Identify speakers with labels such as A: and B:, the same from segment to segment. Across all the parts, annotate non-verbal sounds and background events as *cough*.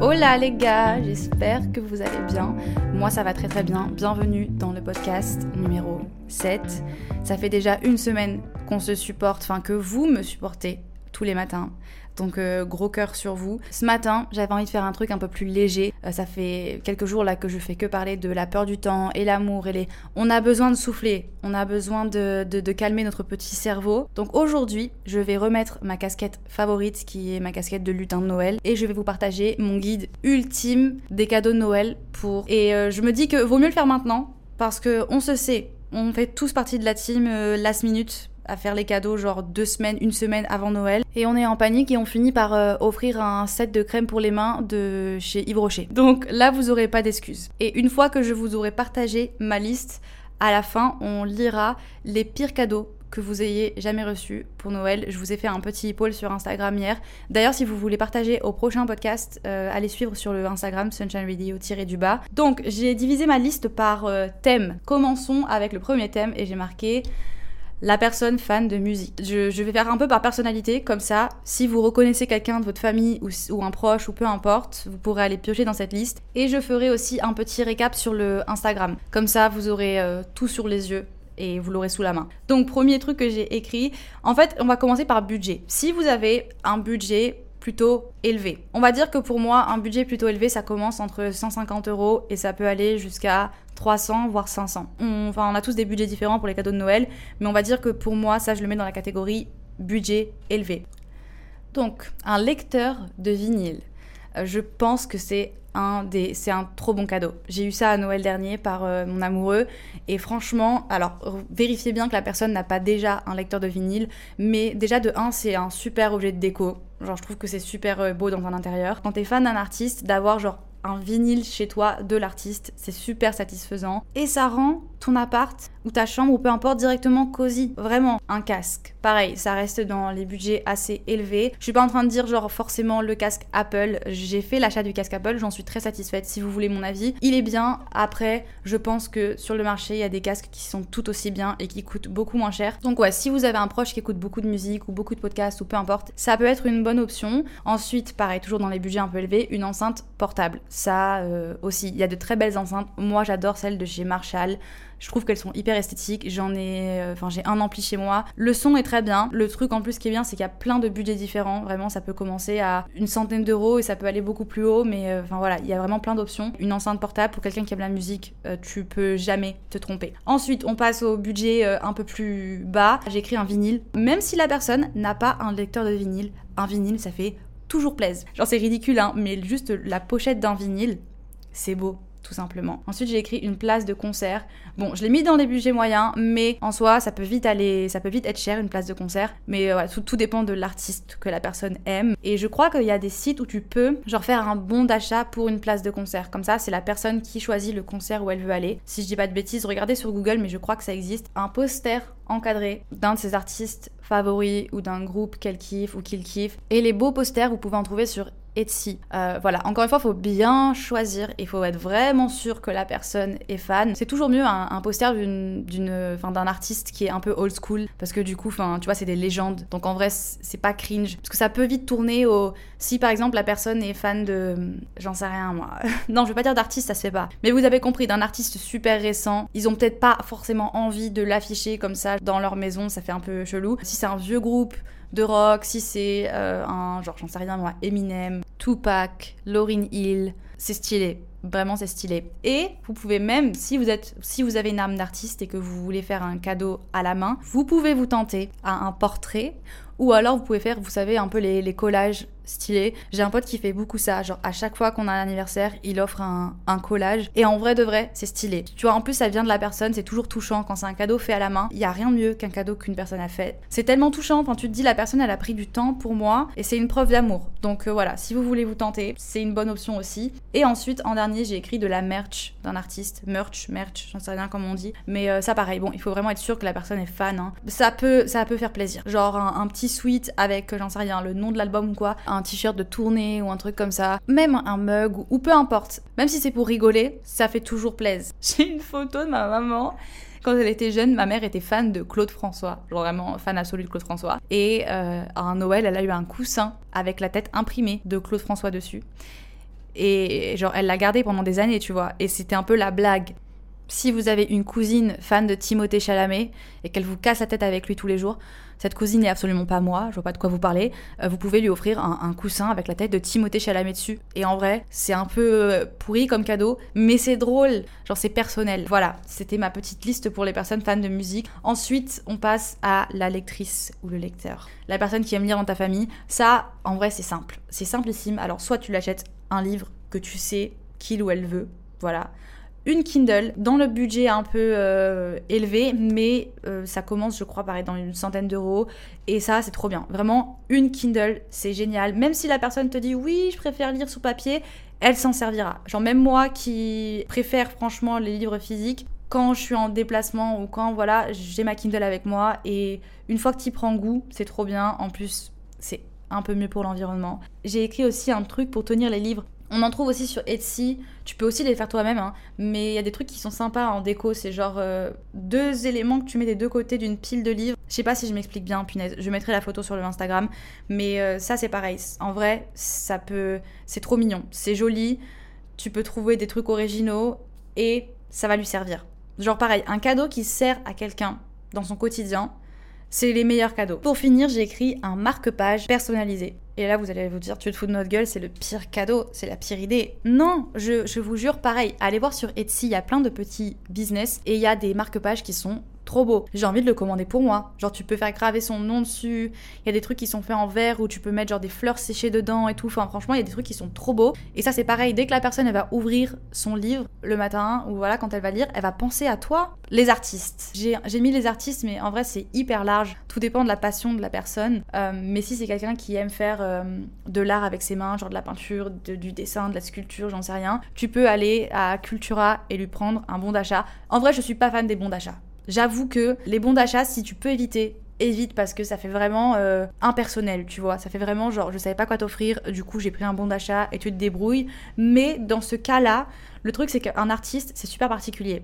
A: Hola les gars, j'espère que vous allez bien. Moi ça va très très bien. Bienvenue dans le podcast numéro 7. Ça fait déjà une semaine qu'on se supporte, enfin que vous me supportez tous les matins. Donc euh, gros cœur sur vous. Ce matin, j'avais envie de faire un truc un peu plus léger. Euh, ça fait quelques jours là que je fais que parler de la peur du temps et l'amour et les. On a besoin de souffler. On a besoin de, de, calmer notre petit cerveau. Donc aujourd'hui, je vais remettre ma casquette favorite, qui est ma casquette de lutin de Noël, et je vais vous partager mon guide ultime des cadeaux de Noël pour. Et euh, je me dis que vaut mieux le faire maintenant parce que on se sait. On fait tous partie de la team last minute à faire les cadeaux genre deux semaines, une semaine avant Noël. Et on est en panique et on finit par euh, offrir un set de crème pour les mains de chez Yves Rocher. Donc là, vous aurez pas d'excuses. Et une fois que je vous aurai partagé ma liste, à la fin, on lira les pires cadeaux que vous ayez jamais reçus pour Noël. Je vous ai fait un petit poll sur Instagram hier. D'ailleurs, si vous voulez partager au prochain podcast, euh, allez suivre sur le Instagram Sunshine Radio tiré du bas. Donc, j'ai divisé ma liste par euh, thème. Commençons avec le premier thème et j'ai marqué la personne fan de musique. Je, vais faire un peu par personnalité, comme ça, si vous reconnaissez quelqu'un de votre famille ou, un proche ou peu importe, vous pourrez aller piocher dans cette liste. Et je ferai aussi un petit récap sur le Instagram. Comme ça, vous aurez euh, tout sur les yeux et vous l'aurez sous la main. Donc premier truc que j'ai écrit, en fait on va commencer par budget. Si vous avez un budget plutôt élevé. On va dire que pour moi, un budget plutôt élevé, ça commence entre 150 euros et ça peut aller jusqu'à 300, voire 500. On, enfin, on a tous des budgets différents pour les cadeaux de Noël, mais on va dire que pour moi, ça, je le mets dans la catégorie budget élevé. Donc, un lecteur de vinyle. Euh, je pense que c'est un des, c'est un trop bon cadeau. J'ai eu ça à Noël dernier par euh, mon amoureux et franchement, alors vérifiez bien que la personne n'a pas déjà un lecteur de vinyle, mais déjà de 1 c'est un super objet de déco. Genre je trouve que c'est super euh, beau dans un intérieur. Quand t'es fan d'un artiste, d'avoir genre un vinyle chez toi de l'artiste, c'est super satisfaisant et ça rend ton appart ou ta chambre ou peu importe directement cosy. Vraiment, un casque. Pareil, ça reste dans les budgets assez élevés. Je suis pas en train de dire genre forcément le casque Apple. J'ai fait l'achat du casque Apple, j'en suis très satisfaite si vous voulez mon avis. Il est bien. Après, je pense que sur le marché, il y a des casques qui sont tout aussi bien et qui coûtent beaucoup moins cher. Donc ouais, si vous avez un proche qui écoute beaucoup de musique ou beaucoup de podcasts ou peu importe, ça peut être une bonne option. Ensuite, pareil, toujours dans les budgets un peu élevés, une enceinte portable. Ça euh, aussi, il y a de très belles enceintes. Moi, j'adore celle de chez Marshall. Je trouve qu'elles sont hyper esthétiques. J'en ai, euh, enfin, j'ai un ampli chez moi. Le son est très bien. Le truc en plus qui est bien, c'est qu'il y a plein de budgets différents. Vraiment, ça peut commencer à une centaine d'euros et ça peut aller beaucoup plus haut. Mais euh, enfin voilà, il y a vraiment plein d'options. Une enceinte portable pour quelqu'un qui aime la musique, euh, tu peux jamais te tromper. Ensuite, on passe au budget un peu plus bas. J'écris un vinyle. Même si la personne n'a pas un lecteur de vinyle, un vinyle, ça fait toujours plaisir. Genre c'est ridicule, hein, mais juste la pochette d'un vinyle, c'est beau tout simplement. Ensuite, j'ai écrit une place de concert. Bon, je l'ai mis dans des budgets moyens, mais en soi, ça peut vite aller, ça peut vite être cher une place de concert. Mais euh, tout, tout, dépend de l'artiste que la personne aime. Et je crois qu'il y a des sites où tu peux, genre, faire un bon d'achat pour une place de concert. Comme ça, c'est la personne qui choisit le concert où elle veut aller. Si je dis pas de bêtises, regardez sur Google, mais je crois que ça existe. Un poster encadré d'un de ses artistes favoris ou d'un groupe qu'elle kiffe ou qu'il kiffe. Et les beaux posters, vous pouvez en trouver sur Etsy. Euh, voilà, encore une fois, il faut bien choisir. Il faut être vraiment sûr que la personne est fan. C'est toujours mieux un, poster d'un artiste qui est un peu old school parce que du coup, tu vois, c'est des légendes. Donc en vrai, c'est pas cringe parce que ça peut vite tourner au. Si par exemple la personne est fan de, j'en sais rien moi. *laughs* non, je veux pas dire d'artiste, ça se fait pas. Mais vous avez compris, d'un artiste super récent, ils ont peut-être pas forcément envie de l'afficher comme ça dans leur maison. Ça fait un peu chelou. Si c'est un vieux groupe de rock, si c'est euh, un genre, j'en sais rien moi, Eminem, Tupac, Lauryn Hill, c'est stylé. Vraiment, c'est stylé. Et vous pouvez même, si vous, êtes, si vous avez une âme d'artiste et que vous voulez faire un cadeau à la main, vous pouvez vous tenter à un portrait ou alors vous pouvez faire, vous savez, un peu les, collages stylés. J'ai un pote qui fait beaucoup ça. Genre à chaque fois qu'on a un anniversaire, il offre un, collage. Et en vrai de vrai, c'est stylé. Tu vois, en plus ça vient de la personne, c'est toujours touchant quand c'est un cadeau fait à la main. Il y a rien de mieux qu'un cadeau qu'une personne a fait. C'est tellement touchant. Enfin, tu te dis la personne elle a pris du temps pour moi et c'est une preuve d'amour. Donc euh, voilà, si vous voulez vous tenter, c'est une bonne option aussi. Et ensuite, en dernier, j'ai écrit de la merch d'un artiste. Merch, merch, j'en sais rien comment on dit. Mais euh, ça pareil, bon, il faut vraiment être sûr que la personne est fan. Hein. Ça peut, ça peut faire plaisir. Genre un petit suite avec, j'en sais rien, le nom de l'album ou quoi, un t-shirt de tournée ou un truc comme ça, même un mug ou, peu importe. Même si c'est pour rigoler, ça fait toujours plaisir. *laughs* J'ai une photo de ma maman quand elle était jeune, ma mère était fan de Claude François, genre vraiment fan absolu de Claude François. Et euh, à Noël, elle a eu un coussin avec la tête imprimée de Claude François dessus. Et genre, elle l'a gardé pendant des années, tu vois. Et c'était un peu la blague. Si vous avez une cousine fan de Timothée Chalamet et qu'elle vous casse la tête avec lui tous les jours, cette cousine n'est absolument pas moi, je vois pas de quoi vous parlez, euh, vous pouvez lui offrir un, coussin avec la tête de Timothée Chalamet dessus. Et en vrai, c'est un peu euh, pourri comme cadeau, mais c'est drôle, genre c'est personnel. Voilà, c'était ma petite liste pour les personnes fans de musique. Ensuite, on passe à la lectrice ou le lecteur. La personne qui aime lire dans ta famille, ça, en vrai, c'est simple. C'est simplissime. Alors, soit tu l'achètes un livre que tu sais qu'il ou elle veut, voilà une Kindle dans le budget un peu euh, élevé, mais euh, ça commence, je crois, pareil, dans une centaine d'euros. Et ça, c'est trop bien. Vraiment, une Kindle, c'est génial. Même si la personne te dit oui, je préfère lire sous papier, elle s'en servira. Genre, même moi qui préfère franchement les livres physiques, quand je suis en déplacement ou quand, voilà, j'ai ma Kindle avec moi. Et une fois que tu prends goût, c'est trop bien. En plus, c'est un peu mieux pour l'environnement. J'ai écrit aussi un truc pour tenir les livres on en trouve aussi sur Etsy. Tu peux aussi les faire toi-même, hein. mais il y a des trucs qui sont sympas en déco. C'est genre euh, deux éléments que tu mets des deux côtés d'une pile de livres. Je sais pas si je m'explique bien, punaise. Je mettrai la photo sur le Instagram, mais euh, ça c'est pareil. En vrai, ça peut, c'est trop mignon, c'est joli. Tu peux trouver des trucs originaux et ça va lui servir. Genre pareil, un cadeau qui sert à quelqu'un dans son quotidien, c'est les meilleurs cadeaux. Pour finir, j'ai écrit un marque-page personnalisé. Et là, vous allez vous dire, tu te fous de notre gueule, c'est le pire cadeau, c'est la pire idée. Non, je, vous jure, pareil, allez voir sur Etsy, il y a plein de petits business et il y a des marque-pages qui sont trop beau. J'ai envie de le commander pour moi. Genre, tu peux faire graver son nom dessus. Il y a des trucs qui sont faits en verre où tu peux mettre genre des fleurs séchées dedans et tout. Enfin, franchement, il y a des trucs qui sont trop beaux. Et ça, c'est pareil. Dès que la personne, va ouvrir son livre le matin ou voilà, quand elle va lire, elle va penser à toi. Les artistes. J'ai mis les artistes, mais en vrai, c'est hyper large. Tout dépend de la passion de la personne. Euh, mais si c'est quelqu'un qui aime faire euh, de l'art avec ses mains, genre de la peinture, du dessin, de la sculpture, j'en sais rien, tu peux aller à Cultura et lui prendre un bon d'achat. En vrai, je suis pas fan des bons d'achat. J'avoue que les bons d'achat, si tu peux éviter, évite parce que ça fait vraiment euh, impersonnel, tu vois. Ça fait vraiment genre, je savais pas quoi t'offrir, du coup j'ai pris un bon d'achat et tu te débrouilles. Mais dans ce cas-là, le truc c'est qu'un artiste, c'est super particulier.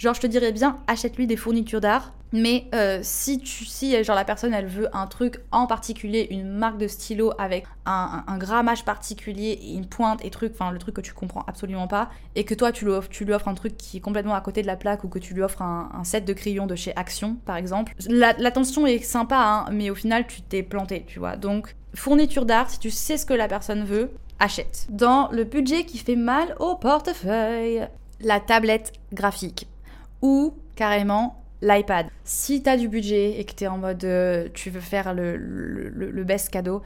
A: Genre, je te dirais bien, achète-lui des fournitures d'art. Mais euh, si tu si genre la personne elle veut un truc en particulier, une marque de stylo avec un, grammage particulier et une pointe et truc, enfin le truc que tu comprends absolument pas, et que toi tu lui offres, un truc qui est complètement à côté de la plaque ou que tu lui offres un, set de crayons de chez Action par exemple, l'attention est sympa, hein, mais au final tu t'es planté, tu vois. Donc fourniture d'art, si tu sais ce que la personne veut, achète. Dans le budget qui fait mal au portefeuille, la tablette graphique ou carrément l'iPad. Si tu as du budget et que tu es en mode euh, tu veux faire le, le, best cadeau,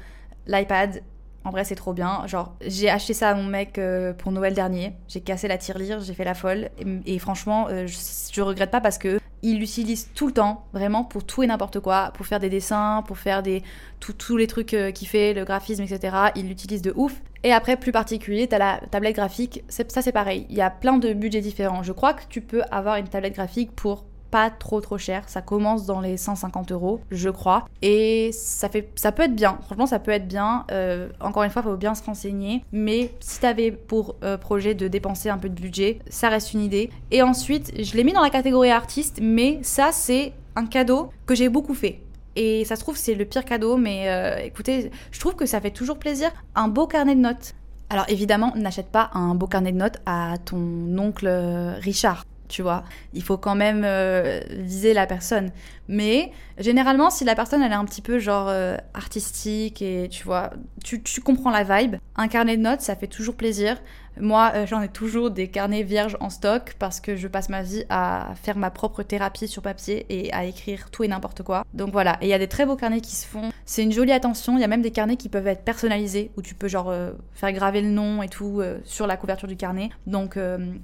A: l'iPad, en vrai, c'est trop bien. Genre, j'ai acheté ça à mon mec euh, pour Noël dernier. J'ai cassé la tirelire, j'ai fait la folle. Et, franchement, euh, je, regrette pas parce que il l'utilise tout le temps, vraiment pour tout et n'importe quoi, pour faire des dessins, pour faire des tous les trucs qu'il fait, le graphisme, etc. Il l'utilise de ouf. Et après, plus particulier, tu as la tablette graphique. Ça, c'est pareil. Il y a plein de budgets différents. Je crois que tu peux avoir une tablette graphique pour pas trop trop cher. Ça commence dans les 150 euros, je crois. Et ça, fait, ça peut être bien. Franchement, ça peut être bien. Euh, encore une fois, faut bien se renseigner. Mais si tu avais pour euh, projet de dépenser un peu de budget, ça reste une idée. Et ensuite, je l'ai mis dans la catégorie artiste, mais ça, c'est un cadeau que j'ai beaucoup fait. Et ça se trouve, c'est le pire cadeau, mais euh, écoutez, je trouve que ça fait toujours plaisir. Un beau carnet de notes. Alors évidemment, n'achète pas un beau carnet de notes à ton oncle Richard tu vois. Il faut quand même euh, viser la personne. Mais généralement, si la personne elle est un petit peu genre artistique et tu vois, tu, tu, comprends la vibe, un carnet de notes ça fait toujours plaisir. Moi, euh, j'en ai toujours des carnets vierges en stock parce que je passe ma vie à faire ma propre thérapie sur papier et à écrire tout et n'importe quoi. Donc voilà, et il y a des très beaux carnets qui se font. C'est une jolie attention, il y a même des carnets qui peuvent être personnalisés où tu peux genre euh, faire graver le nom et tout euh, sur la couverture du carnet. Donc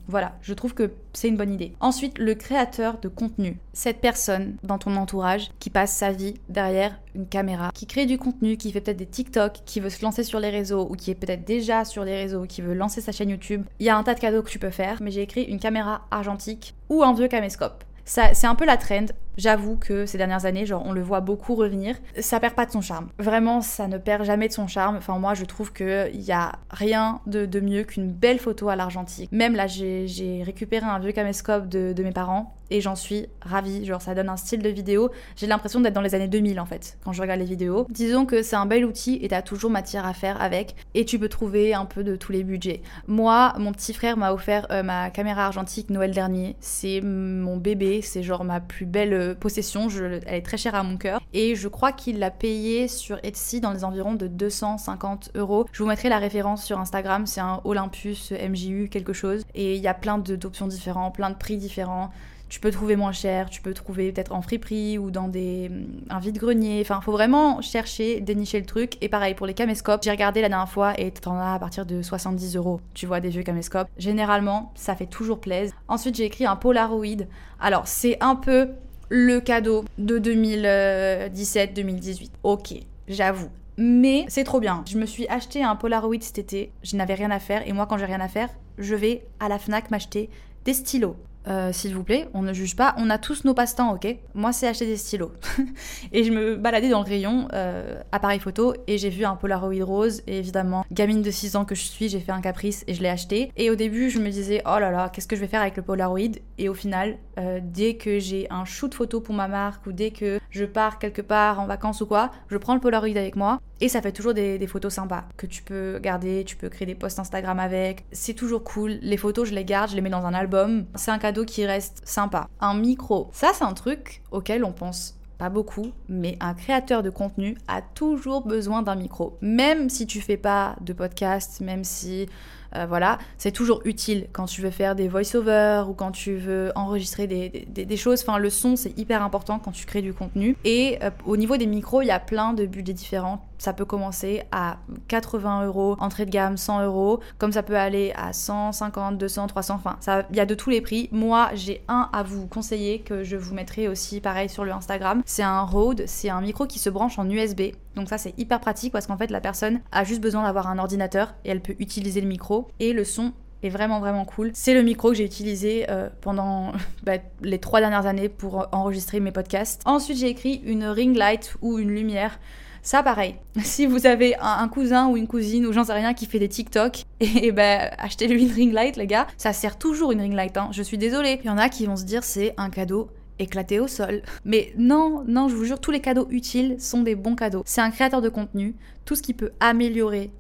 A: voilà, je trouve que c'est une bonne idée. Ensuite, le créateur de contenu. Cette personne dans ton entourage qui passe sa vie derrière une caméra, qui crée du contenu, qui fait peut-être des TikTok, qui veut se lancer sur les réseaux ou qui est peut-être déjà sur les réseaux, qui veut lancer sa chaîne YouTube. Il y a un tas de cadeaux que tu peux faire, mais j'ai écrit une caméra argentique ou un vieux caméscope. Ça, c'est un peu la trend. J'avoue que ces dernières années, genre, on le voit beaucoup revenir. Ça perd pas de son charme. Vraiment, ça ne perd jamais de son charme. Enfin, moi, je trouve qu'il y a rien de, mieux qu'une belle photo à l'argentique. Même là, j'ai récupéré un vieux caméscope de, de mes parents et j'en suis ravie. Genre, ça donne un style de vidéo. J'ai l'impression d'être dans les années 2000 en fait, quand je regarde les vidéos. Disons que c'est un bel outil et t'as toujours matière à faire avec et tu peux trouver un peu de tous les budgets. Moi, mon petit frère m'a offert euh, ma caméra argentique Noël dernier. C'est mon bébé, c'est genre ma plus belle possession. Elle est très chère à mon cœur et je crois qu'il l'a payée sur Etsy dans les environs de 250 euros. Je vous mettrai la référence sur Instagram. C'est un Olympus MJU quelque chose et il y a plein d'options différentes, plein de prix différents tu peux trouver moins cher, tu peux trouver peut-être en friperie ou dans des, un vide-grenier. Enfin, faut vraiment chercher, dénicher le truc. Et pareil, pour les caméscopes, j'ai regardé la dernière fois et t'en as à partir de 70 euros. Tu vois, des vieux caméscopes. Généralement, ça fait toujours plaisir. Ensuite, j'ai écrit un Polaroid. Alors, c'est un peu le cadeau de 2017-2018. Ok, j'avoue. Mais c'est trop bien. Je me suis acheté un Polaroid cet été. Je n'avais rien à faire. Et moi, quand j'ai rien à faire, je vais à la Fnac m'acheter des stylos. Euh, s'il vous plaît, on ne juge pas, on a tous nos passe-temps, ok? Moi, c'est acheter des stylos. *laughs* et je me baladais dans le rayon euh, appareil photo et j'ai vu un Polaroid rose. Et évidemment, gamine de 6 ans que je suis, j'ai fait un caprice et je l'ai acheté. Et au début, je me disais, oh là là, qu'est-ce que je vais faire avec le Polaroid? Et au final, euh, dès que j'ai un shoot photo pour ma marque ou dès que je pars quelque part en vacances ou quoi, je prends le Polaroid avec moi et ça fait toujours des, photos sympas que tu peux garder, tu peux créer des posts Instagram avec. C'est toujours cool. Les photos, je les garde, je les mets dans un album. C'est un cadeau qui reste sympa. Un micro, ça c'est un truc auquel on pense pas beaucoup, mais un créateur de contenu a toujours besoin d'un micro. Même si tu fais pas de podcast, même si euh, voilà, c'est toujours utile quand tu veux faire des voice-over ou quand tu veux enregistrer des, choses. Enfin, le son, c'est hyper important quand tu crées du contenu. Et euh, au niveau des micros, il y a plein de budgets différents. Ça peut commencer à 80 euros, entrée de gamme 100 euros, comme ça peut aller à 150, 200, 300, enfin, il y a de tous les prix. Moi, j'ai un à vous conseiller que je vous mettrai aussi pareil sur le Instagram. C'est un Rode, c'est un micro qui se branche en USB. Donc ça, c'est hyper pratique parce qu'en fait, la personne a juste besoin d'avoir un ordinateur et elle peut utiliser le micro. Et le son est vraiment vraiment cool. C'est le micro que j'ai utilisé euh, pendant *laughs* bah, les trois dernières années pour enregistrer mes podcasts. Ensuite j'ai écrit une ring light ou une lumière ça, pareil. *laughs* Si vous avez un, cousin ou une cousine ou j'en sais rien qui fait des TikTok, *laughs* et, ben achetez-lui une ring light, les gars. Ça sert toujours une ring light, hein. Je suis désolée. Il y en a qui vont se dire c'est un cadeau éclaté au sol. Mais non, non, je vous jure, tous les cadeaux utiles sont des bons cadeaux. C'est un créateur de contenu. Tout ce qui peut améliorer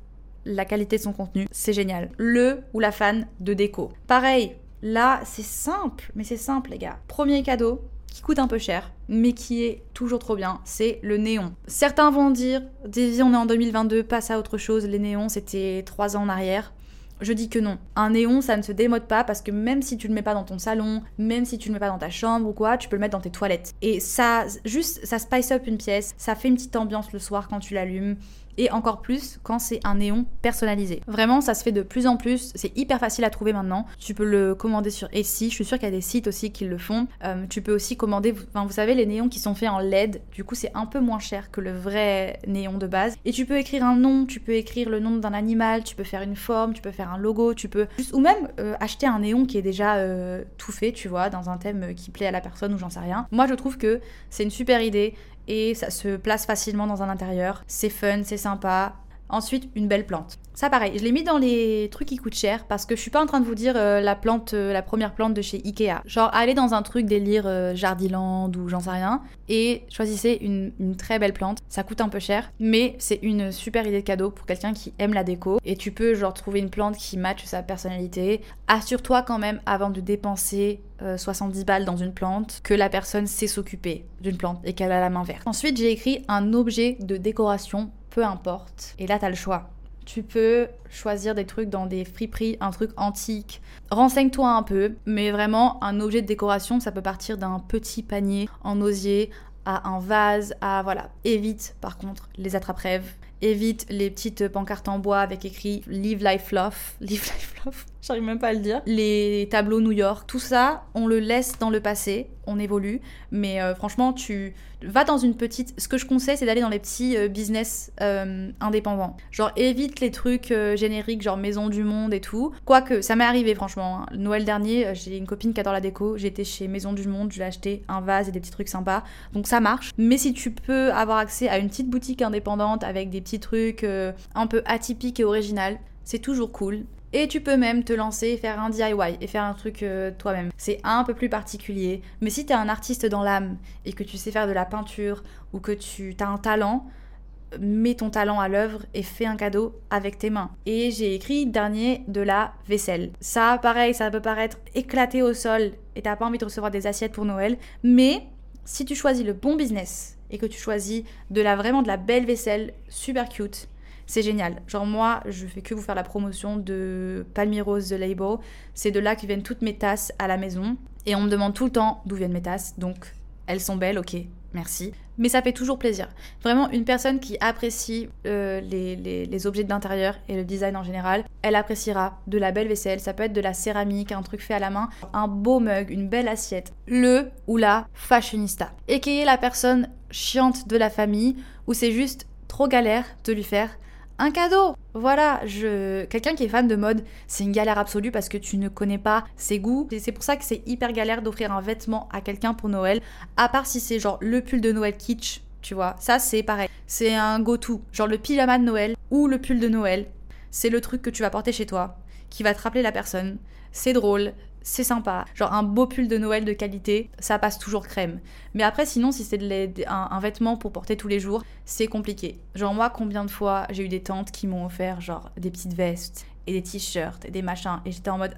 A: la qualité de son contenu, c'est génial. Le ou la fan de déco. Pareil, là, c'est simple, mais c'est simple, les gars. Premier cadeau, qui coûte un peu cher, mais qui est toujours trop bien, c'est le néon. Certains vont dire, Davy, on est en 2022, passe à autre chose, les néons, c'était trois ans en arrière. Je dis que non. Un néon, ça ne se démode pas parce que même si tu le mets pas dans ton salon, même si tu le mets pas dans ta chambre ou quoi, tu peux le mettre dans tes toilettes. Et ça, juste, ça spice up une pièce, ça fait une petite ambiance le soir quand tu l'allumes et encore plus quand c'est un néon personnalisé. Vraiment, ça se fait de plus en plus, c'est hyper facile à trouver maintenant. Tu peux le commander sur Etsy, je suis sûre qu'il y a des sites aussi qui le font. Euh, tu peux aussi commander, enfin, vous savez, les néons qui sont faits en LED, du coup c'est un peu moins cher que le vrai néon de base. Et tu peux écrire un nom, tu peux écrire le nom d'un animal, tu peux faire une forme, tu peux faire un logo, tu peux ou même euh, acheter un néon qui est déjà euh, tout fait, tu vois, dans un thème qui plaît à la personne ou j'en sais rien. Moi je trouve que c'est une super idée et ça se place facilement dans un intérieur. C'est fun, c'est sympa. Ensuite, une belle plante. Ça pareil, je l'ai mis dans les trucs qui coûtent cher parce que je suis pas en train de vous dire euh, la plante, euh, la première plante de chez Ikea. Genre allez dans un truc délire euh, Jardiland ou j'en sais rien et choisissez une, une, très belle plante. Ça coûte un peu cher, mais c'est une super idée de cadeau pour quelqu'un qui aime la déco. Et tu peux genre trouver une plante qui matche sa personnalité. Assure-toi quand même avant de dépenser 70 balles dans une plante que la personne sait s'occuper d'une plante et qu'elle a la main verte. Ensuite j'ai écrit un objet de décoration peu importe. Et là, t'as le choix. Tu peux choisir des trucs dans des friperies, un truc antique. Renseigne-toi un peu, mais vraiment, un objet de décoration, ça peut partir d'un petit panier en osier à un vase, à voilà. Évite par contre les attrape-rêves évite les petites pancartes en bois avec écrit Live Life Love. Live Life Love, j'arrive même pas à le dire. Les tableaux New York, tout ça, on le laisse dans le passé, on évolue. Mais euh, franchement, tu vas dans une petite. Ce que je conseille, c'est d'aller dans les petits euh, business euh, indépendants. Genre, évite les trucs génériques, genre Maison du Monde et tout. Quoique, ça m'est arrivé, franchement. Hein. Noël dernier, j'ai une copine qui adore la déco. J'étais chez Maison du Monde, je lui ai acheté un vase et des petits trucs sympas. Donc, ça marche. Mais si tu peux avoir accès à une petite boutique indépendante avec des petits trucs un peu atypiques et original, c'est toujours cool. Et tu peux même te lancer et faire un DIY et faire un truc euh, toi-même. C'est un peu plus particulier. Mais si tu es un artiste dans l'âme et que tu sais faire de la peinture ou que tu as un talent, mets ton talent à l'œuvre et fais un cadeau avec tes mains. Et j'ai écrit dernier de la vaisselle. Ça, pareil, ça peut paraître éclaté au sol et t'as pas envie de recevoir des assiettes pour Noël. Mais si tu choisis le bon business et que tu choisis de la vraiment de la belle vaisselle super cute, c'est génial. Genre moi, je fais que vous faire la promotion de Palmyrose The Label. C'est de là que viennent toutes mes tasses à la maison. Et on me demande tout le temps d'où viennent mes tasses. Donc elles sont belles, ok, merci. Mais ça fait toujours plaisir. Vraiment, une personne qui apprécie euh, les, les, objets d'intérieur et le design en général, elle appréciera de la belle vaisselle. Ça peut être de la céramique, un truc fait à la main, un beau mug, une belle assiette. Le ou la fashionista. Et qui est la personne chiante de la famille où c'est juste trop galère de lui faire un cadeau. Voilà, je quelqu'un qui est fan de mode, c'est une galère absolue parce que tu ne connais pas ses goûts. Et c'est pour ça que c'est hyper galère d'offrir un vêtement à quelqu'un pour Noël, à part si c'est genre le pull de Noël kitsch, tu vois. Ça c'est pareil. C'est un go-to, genre le pyjama de Noël ou le pull de Noël. C'est le truc que tu vas porter chez toi, qui va te rappeler la personne. C'est drôle, c'est sympa. Genre un beau pull de Noël de qualité, ça passe toujours crème. Mais après, sinon, si c'est un, vêtement pour porter tous les jours, c'est compliqué. Genre moi, combien de fois j'ai eu des tantes qui m'ont offert genre des petites vestes et des t-shirts et des machins. Et j'étais en mode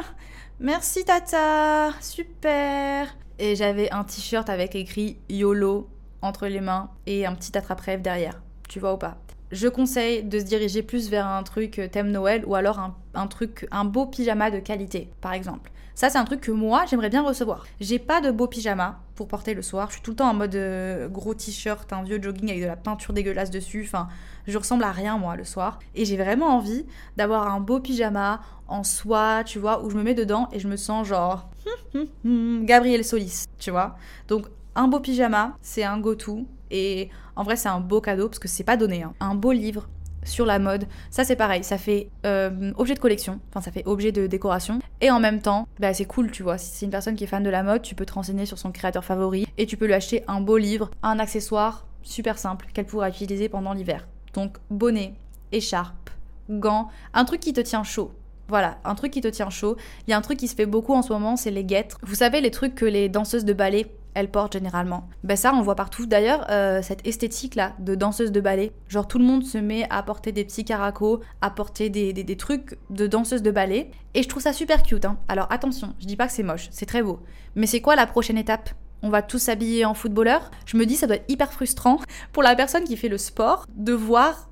A: *laughs* merci tata, super. Et j'avais un t-shirt avec écrit YOLO entre les mains et un petit attrape-rêve derrière. Tu vois ou pas? Je conseille de se diriger plus vers un truc euh, thème Noël ou alors un, truc, un beau pyjama de qualité, par exemple. Ça, c'est un truc que moi, j'aimerais bien recevoir. J'ai pas de beau pyjama pour porter le soir. Je suis tout le temps en mode euh, gros t-shirt, un vieux jogging avec de la peinture dégueulasse dessus. Enfin, je ressemble à rien, moi, le soir. Et j'ai vraiment envie d'avoir un beau pyjama en soie, tu vois, où je me mets dedans et je me sens genre *laughs* Gabriel Solis, tu vois. Donc, un beau pyjama, c'est un go-to. Et en vrai, c'est un beau cadeau parce que c'est pas donné. Hein. Un beau livre sur la mode, ça c'est pareil, ça fait euh, objet de collection, enfin ça fait objet de décoration. Et en même temps, bah, c'est cool, tu vois. Si c'est une personne qui est fan de la mode, tu peux te renseigner sur son créateur favori et tu peux lui acheter un beau livre, un accessoire super simple qu'elle pourra utiliser pendant l'hiver. Donc bonnet, écharpe, gants, un truc qui te tient chaud. Voilà, un truc qui te tient chaud. Il y a un truc qui se fait beaucoup en ce moment, c'est les guêtres. Vous savez, les trucs que les danseuses de ballet elle porte généralement. Ben ça, on voit partout. D'ailleurs, euh, cette esthétique-là de danseuse de ballet, genre tout le monde se met à porter des petits caracos, à porter des, trucs de danseuse de ballet. Et je trouve ça super cute. Hein. Alors attention, je dis pas que c'est moche, c'est très beau. Mais c'est quoi la prochaine étape? On va tous s'habiller en footballeur? Je me dis, ça doit être hyper frustrant *laughs* pour la personne qui fait le sport de voir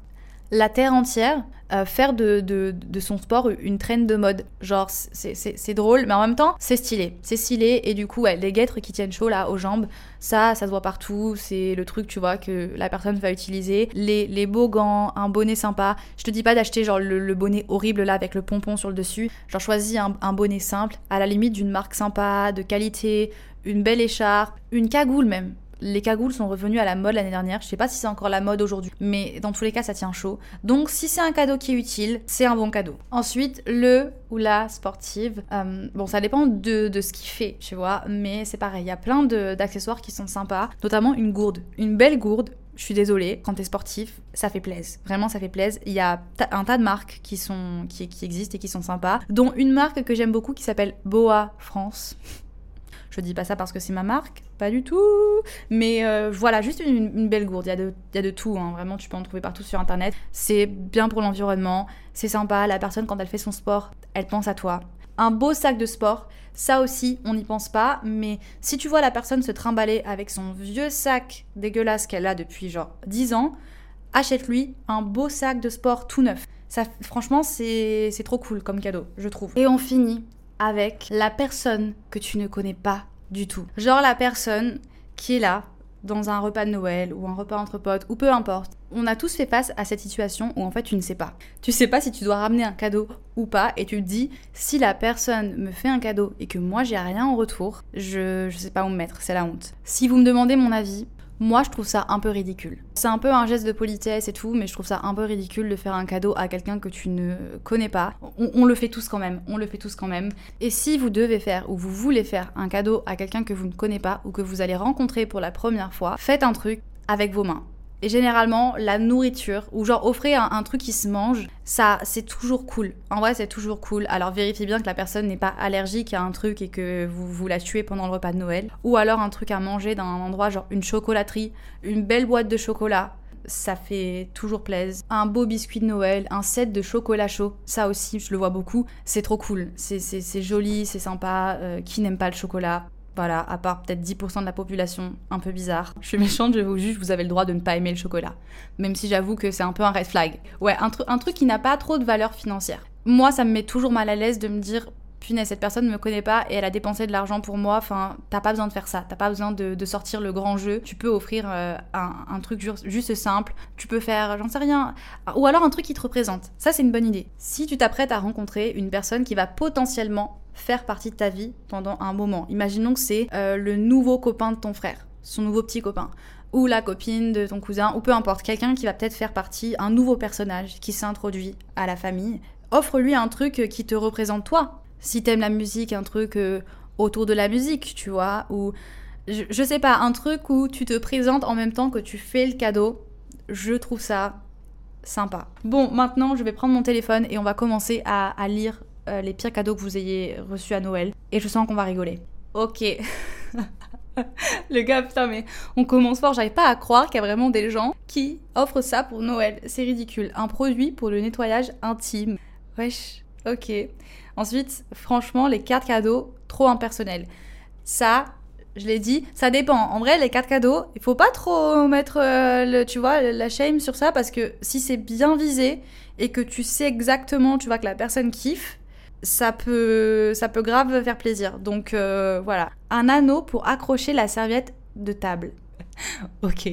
A: la terre entière euh, faire de, de, son sport une traîne de mode. Genre, c'est drôle, mais en même temps, c'est stylé. C'est stylé, et du coup, les guêtres qui tiennent chaud là aux jambes, ça, ça se voit partout. C'est le truc, tu vois, que la personne va utiliser. Les, les beaux gants, un bonnet sympa. Je te dis pas d'acheter genre le, bonnet horrible là avec le pompon sur le dessus. Genre, choisis un, un bonnet simple, à la limite d'une marque sympa, de qualité, une belle écharpe, une cagoule même les cagoules sont revenues à la mode l'année dernière. Je sais pas si c'est encore la mode aujourd'hui, mais dans tous les cas, ça tient chaud. Donc, si c'est un cadeau qui est utile, c'est un bon cadeau. Ensuite, le ou la sportive. Euh, bon, ça dépend de, ce qu'il fait, tu vois, mais c'est pareil. Il y a plein d'accessoires qui sont sympas, notamment une gourde. Une belle gourde, je suis désolée, quand t'es sportif, ça fait plaisir. Vraiment, ça fait plaisir. Il y a un tas de marques qui, sont, qui, qui existent et qui sont sympas, dont une marque que j'aime beaucoup qui s'appelle Boa France. *laughs* Je dis pas ça parce que c'est ma marque, pas du tout. Mais euh, voilà, juste une, belle gourde. Il y a de, il y a de tout, hein. vraiment, tu peux en trouver partout sur Internet. C'est bien pour l'environnement, c'est sympa. La personne, quand elle fait son sport, elle pense à toi. Un beau sac de sport, ça aussi, on n'y pense pas. Mais si tu vois la personne se trimballer avec son vieux sac dégueulasse qu'elle a depuis genre 10 ans, achète-lui un beau sac de sport tout neuf. Ça, franchement, c'est trop cool comme cadeau, je trouve. Et on finit avec la personne que tu ne connais pas du tout. Genre la personne qui est là dans un repas de Noël ou un repas entre potes ou peu importe. On a tous fait face à cette situation où en fait tu ne sais pas. Tu sais pas si tu dois ramener un cadeau ou pas et tu te dis si la personne me fait un cadeau et que moi j'ai rien en retour, je je sais pas où me mettre, c'est la honte. Si vous me demandez mon avis, moi, je trouve ça un peu ridicule. C'est un peu un geste de politesse et tout, mais je trouve ça un peu ridicule de faire un cadeau à quelqu'un que tu ne connais pas. On, le fait tous quand même, on le fait tous quand même. Et si vous devez faire ou vous voulez faire un cadeau à quelqu'un que vous ne connaissez pas ou que vous allez rencontrer pour la première fois, faites un truc avec vos mains. Et généralement, la nourriture, ou genre offrir un, truc qui se mange, ça, c'est toujours cool. En vrai, c'est toujours cool. Alors vérifiez bien que la personne n'est pas allergique à un truc et que vous, vous la tuez pendant le repas de Noël. Ou alors un truc à manger dans un endroit, genre une chocolaterie, une belle boîte de chocolat. Ça fait toujours plaisir. Un beau biscuit de Noël, un set de chocolat chaud, ça aussi, je le vois beaucoup. C'est trop cool. C'est joli, c'est sympa. Euh, qui n'aime pas le chocolat voilà, à part peut-être 10% de la population, un peu bizarre. Je suis méchante, je vous juge, vous avez le droit de ne pas aimer le chocolat. Même si j'avoue que c'est un peu un red flag. Ouais, un, un truc qui n'a pas trop de valeur financière. Moi, ça me met toujours mal à l'aise de me dire, punaise, cette personne ne me connaît pas et elle a dépensé de l'argent pour moi. Enfin, t'as pas besoin de faire ça. T'as pas besoin de, sortir le grand jeu. Tu peux offrir euh, un, truc juste simple. Tu peux faire, j'en sais rien. Ou alors un truc qui te représente. Ça, c'est une bonne idée. Si tu t'apprêtes à rencontrer une personne qui va potentiellement faire partie de ta vie pendant un moment. Imaginons que c'est euh, le nouveau copain de ton frère, son nouveau petit copain, ou la copine de ton cousin, ou peu importe, quelqu'un qui va peut-être faire partie, un nouveau personnage qui s'introduit à la famille. Offre-lui un truc qui te représente toi. Si t'aimes la musique, un truc euh, autour de la musique, tu vois, ou je, sais pas, un truc où tu te présentes en même temps que tu fais le cadeau. Je trouve ça sympa. Bon, maintenant je vais prendre mon téléphone et on va commencer à lire euh, les pires cadeaux que vous ayez reçus à Noël. Et je sens qu'on va rigoler. Ok. *laughs* le gars, putain, mais on commence fort. J'arrive pas à croire qu'il y a vraiment des gens qui offrent ça pour Noël. C'est ridicule. Un produit pour le nettoyage intime. Wesh. Ok. Ensuite, franchement, les cartes cadeaux, trop impersonnelles. Ça, je l'ai dit, ça dépend. En vrai, les cartes cadeaux, il faut pas trop mettre, euh, le, tu vois, la shame sur ça parce que si c'est bien visé et que tu sais exactement, tu vois, que la personne kiffe, ça peut, ça peut grave faire plaisir. Donc euh, voilà. Un anneau pour accrocher la serviette de table. *laughs* ok.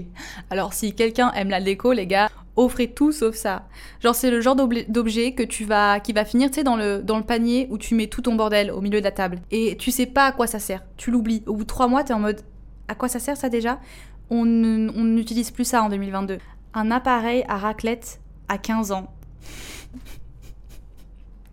A: Alors si quelqu'un aime la déco, les gars, offrez tout sauf ça. Genre c'est le genre d'objet que tu vas, qui va finir, tu sais, dans le, dans le panier où tu mets tout ton bordel au milieu de la table. Et tu sais pas à quoi ça sert. Tu l'oublies. Au bout de trois mois, t'es en mode, à quoi ça sert ça déjà? On n'utilise plus ça en 2022. Un appareil à raclette à 15 ans *laughs*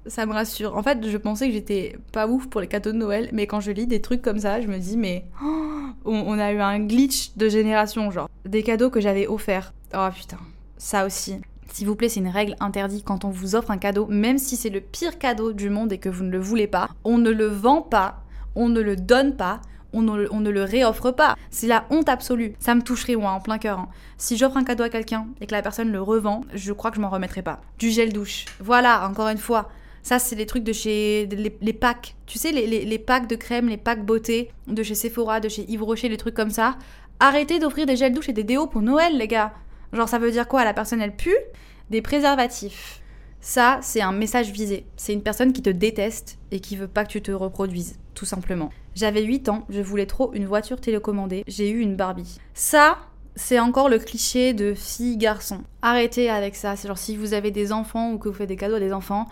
A: ça me rassure. En fait, je pensais que j'étais pas ouf pour les cadeaux de Noël, mais quand je lis des trucs comme ça, je me dis, mais *gasps* on, a eu un glitch de génération, genre. Des cadeaux que j'avais offerts. Oh putain, ça aussi. S'il vous plaît, c'est une règle interdite quand on vous offre un cadeau, même si c'est le pire cadeau du monde et que vous ne le voulez pas, on ne le vend pas, on ne le donne pas, on ne, le réoffre pas. C'est la honte absolue. Ça me toucherait, moi, en plein cœur. Hein. Si j'offre un cadeau à quelqu'un et que la personne le revend, je crois que je m'en remettrai pas. Du gel douche. Voilà, encore une fois. Ça, c'est les trucs de chez. Les, packs. Tu sais, les, packs de crème, les packs beauté de chez Sephora, de chez Yves Rocher, les trucs comme ça. Arrêtez d'offrir des gels douche et des déos pour Noël, les gars. Genre, ça veut dire quoi? La personne, elle pue? Des préservatifs. Ça, c'est un message visé. C'est une personne qui te déteste et qui veut pas que tu te reproduises, tout simplement. J'avais 8 ans, je voulais trop une voiture télécommandée, j'ai eu une Barbie. Ça, c'est encore le cliché de fille-garçon. Arrêtez avec ça. C'est genre si vous avez des enfants ou que vous faites des cadeaux à des enfants,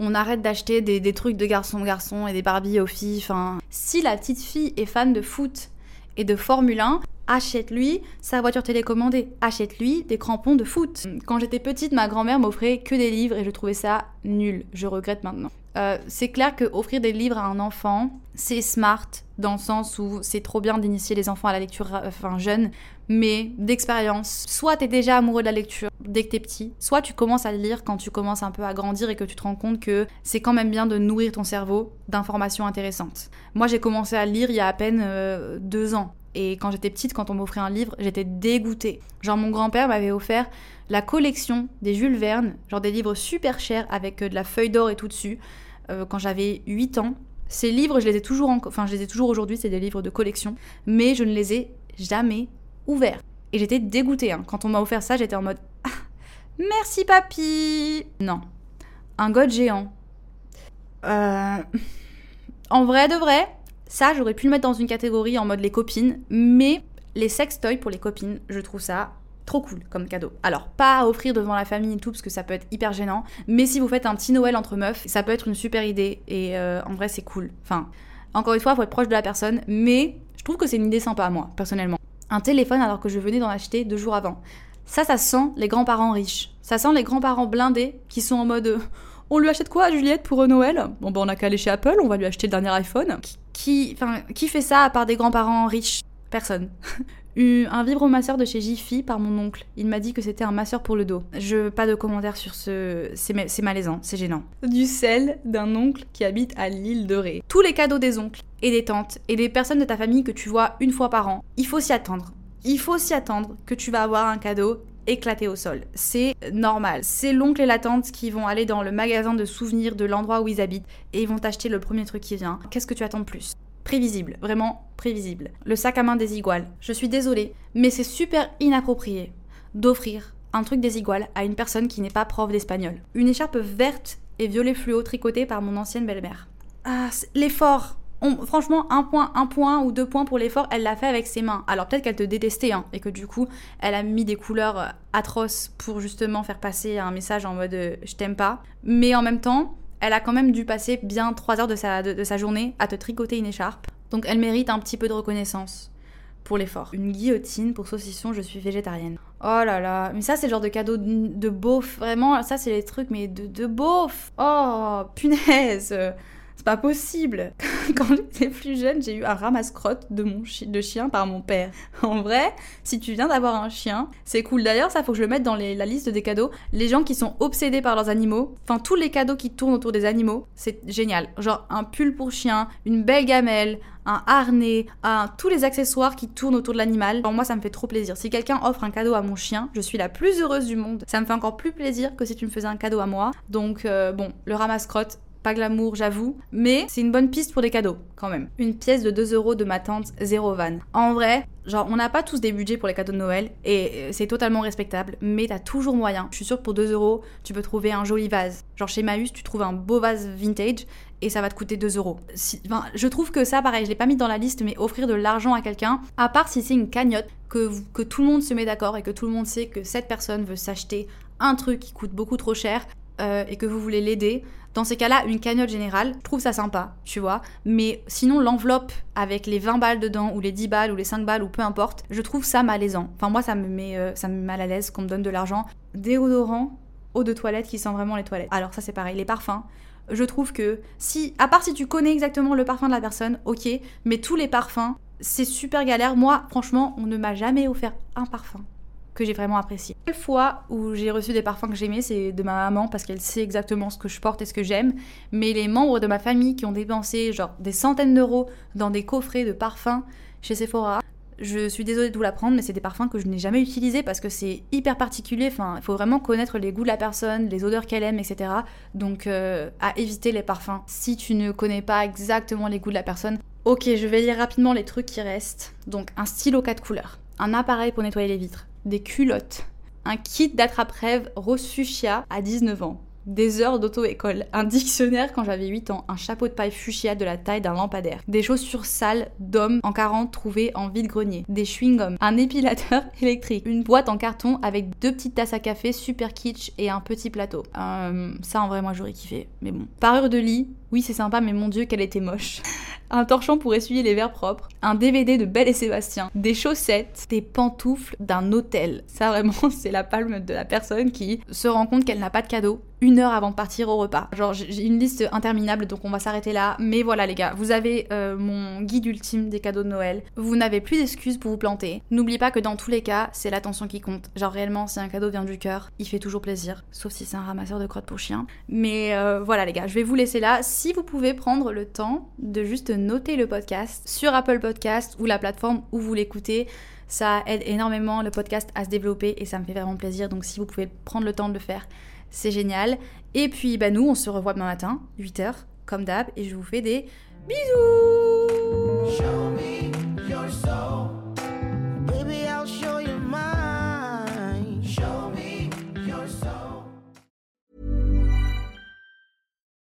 A: on arrête d'acheter des, trucs de garçon-garçon et des Barbie aux filles. Enfin, si la petite fille est fan de foot et de Formule 1, achète-lui sa voiture télécommandée, achète-lui des crampons de foot. Quand j'étais petite, ma grand-mère m'offrait que des livres et je trouvais ça nul. Je regrette maintenant. Euh, c'est clair que offrir des livres à un enfant, c'est smart dans le sens où c'est trop bien d'initier les enfants à la lecture euh, enfin jeunes, mais d'expérience, soit tu es déjà amoureux de la lecture dès que t'es petit, soit tu commences à lire quand tu commences un peu à grandir et que tu te rends compte que c'est quand même bien de nourrir ton cerveau d'informations intéressantes. Moi j'ai commencé à lire il y a à peine euh, deux ans. Et quand j'étais petite, quand on m'offrait un livre, j'étais dégoûtée. Genre mon grand-père m'avait offert la collection des Jules Verne, genre des livres super chers avec de la feuille d'or et tout dessus. Euh, quand j'avais 8 ans. Ces livres, je les ai toujours, enfin, je les ai toujours aujourd'hui, c'est des livres de collection, mais je ne les ai jamais ouverts. Et j'étais dégoûtée. Hein. Quand on m'a offert ça, j'étais en mode ah, Merci papy Non. Un god géant. Euh... En vrai de vrai, ça j'aurais pu le mettre dans une catégorie en mode les copines, mais les sextoys pour les copines, je trouve ça trop cool comme cadeau. Alors, pas à offrir devant la famille et tout, parce que ça peut être hyper gênant, mais si vous faites un petit Noël entre meufs, ça peut être une super idée, et euh, en vrai c'est cool. Enfin, encore une fois, faut être proche de la personne, mais je trouve que c'est une idée sympa moi, personnellement. Un téléphone alors que je venais d'en acheter deux jours avant. Ça, ça sent les grands-parents riches. Ça sent les grands-parents blindés qui sont en mode euh, on lui achète quoi à Juliette pour Noël? Bon, ben on a qu'à aller chez Apple, on va lui acheter le dernier iPhone. Qui, enfin, qui fait ça à part des grands-parents riches? Personne. Un vibromasseur de chez Jiffy par mon oncle. Il m'a dit que c'était un masseur pour le dos. Je pas de commentaires sur ce. C'est malaisant, c'est gênant. Du sel d'un oncle qui habite à l'île de Ré. Tous les cadeaux des oncles et des tantes et des personnes de ta famille que tu vois une fois par an, il faut s'y attendre. Il faut s'y attendre que tu vas avoir un cadeau éclaté au sol. C'est normal. C'est l'oncle et la tante qui vont aller dans le magasin de souvenirs de l'endroit où ils habitent et ils vont t'acheter le premier truc qui vient. Qu'est-ce que tu attends de plus? Prévisible, vraiment prévisible. Le sac à main désigual. Je suis désolée, mais c'est super inapproprié d'offrir un truc désigual à une personne qui n'est pas prof d'espagnol. Une écharpe verte et violet fluo tricotée par mon ancienne belle-mère. Ah, l'effort franchement, un point, un point ou deux points pour l'effort, elle l'a fait avec ses mains. Alors peut-être qu'elle te détestait, hein, et que du coup, elle a mis des couleurs euh, atroces pour justement faire passer un message en mode euh, je t'aime pas. Mais en même temps, elle a quand même dû passer bien trois heures de sa, de, sa journée à te tricoter une écharpe. Donc elle mérite un petit peu de reconnaissance pour l'effort. Une guillotine pour saucisson, je suis végétarienne. Oh là là, mais ça c'est le genre de cadeau de, de beauf, vraiment, ça c'est les trucs mais de, de beauf. Oh, punaise c'est pas possible. *laughs* Quand j'étais plus jeune, j'ai eu un ramasse-crotte de de chien par mon père. *laughs* En vrai, si tu viens d'avoir un chien, c'est cool. D'ailleurs, ça faut que je le mette dans la liste des cadeaux. Les gens qui sont obsédés par leurs animaux, enfin tous les cadeaux qui tournent autour des animaux, c'est génial. Genre un pull pour chien, une belle gamelle, un harnais, un, tous les accessoires qui tournent autour de l'animal. Pour moi, ça me fait trop plaisir. Si quelqu'un offre un cadeau à mon chien, je suis la plus heureuse du monde. Ça me fait encore plus plaisir que si tu me faisais un cadeau à moi. Donc euh, bon, le ramasse-crotte, pas glamour, j'avoue, mais c'est une bonne piste pour des cadeaux, quand même. Une pièce de 2 euros de ma tante, zéro van. En vrai, genre, on n'a pas tous des budgets pour les cadeaux de Noël, et euh, c'est totalement respectable, mais t'as toujours moyen. Je suis sûre que pour 2 euros, tu peux trouver un joli vase. Genre, chez Maüs, tu trouves un beau vase vintage, et ça va te coûter 2 euros. je trouve que ça, pareil, je l'ai pas mis dans la liste, mais offrir de l'argent à quelqu'un, à part si c'est une cagnotte, que, que tout le monde se met d'accord et que tout le monde sait que cette personne veut s'acheter un truc qui coûte beaucoup trop cher, euh, et que vous voulez l'aider, dans ces cas-là, une cagnotte générale, je trouve ça sympa, tu vois. Mais sinon, l'enveloppe avec les 20 balles dedans, ou les 10 balles, ou les 5 balles, ou peu importe, je trouve ça malaisant. Enfin, moi, ça me met, euh, ça me met mal à l'aise qu'on me donne de l'argent. Déodorant, eau de toilette qui sent vraiment les toilettes. Alors, ça, c'est pareil. Les parfums, je trouve que si, à part si tu connais exactement le parfum de la personne, ok, mais tous les parfums, c'est super galère. Moi, franchement, on ne m'a jamais offert un parfum que j'ai vraiment apprécié. La fois où j'ai reçu des parfums que j'aimais, c'est de ma maman parce qu'elle sait exactement ce que je porte et ce que j'aime. Mais les membres de ma famille qui ont dépensé genre des centaines d'euros dans des coffrets de parfums chez Sephora, je suis désolée de vous l'apprendre, mais c'est des parfums que je n'ai jamais utilisés parce que c'est hyper particulier. Enfin, il faut vraiment connaître les goûts de la personne, les odeurs qu'elle aime, etc. Donc, euh, à éviter les parfums. Si tu ne connais pas exactement les goûts de la personne, ok, je vais lire rapidement les trucs qui restent. Donc, un stylo 4 couleurs, un appareil pour nettoyer les vitres, des culottes, un kit d'attrape-rêve rose fuchsia à 19 ans, des heures d'auto-école, un dictionnaire quand j'avais 8 ans, un chapeau de paille fuchsia de la taille d'un lampadaire, des chaussures sales d'hommes en 40 trouvées en vide-grenier, des chewing-gums, un épilateur *laughs* électrique, une boîte en carton avec deux petites tasses à café super kitsch et un petit plateau. Euh, ça en vrai moi j'aurais kiffé, mais bon. Parure de lit, oui c'est sympa mais mon dieu qu'elle était moche un torchon pour essuyer les verres propres, un DVD de Belle et Sébastien, des chaussettes, des pantoufles d'un hôtel. Ça vraiment, *laughs* c'est la palme de la personne qui se rend compte qu'elle n'a pas de cadeau une heure avant de partir au repas. Genre, j'ai une liste interminable, donc on va s'arrêter là. Mais voilà, les gars, vous avez euh, mon guide ultime des cadeaux de Noël. Vous n'avez plus d'excuses pour vous planter. N'oubliez pas que dans tous les cas, c'est l'attention qui compte. Genre, réellement, si un cadeau vient du cœur, il fait toujours plaisir. Sauf si c'est un ramasseur de crottes pour chien. Mais euh, voilà, les gars, je vais vous laisser là. Si vous pouvez prendre le temps de juste noter le podcast sur Apple Podcast ou la plateforme où vous l'écoutez. Ça aide énormément le podcast à se développer et ça me fait vraiment plaisir. Donc si vous pouvez prendre le temps de le faire, c'est génial. Et puis bah nous, on se revoit demain matin, 8h, comme d'hab, et je vous fais des bisous.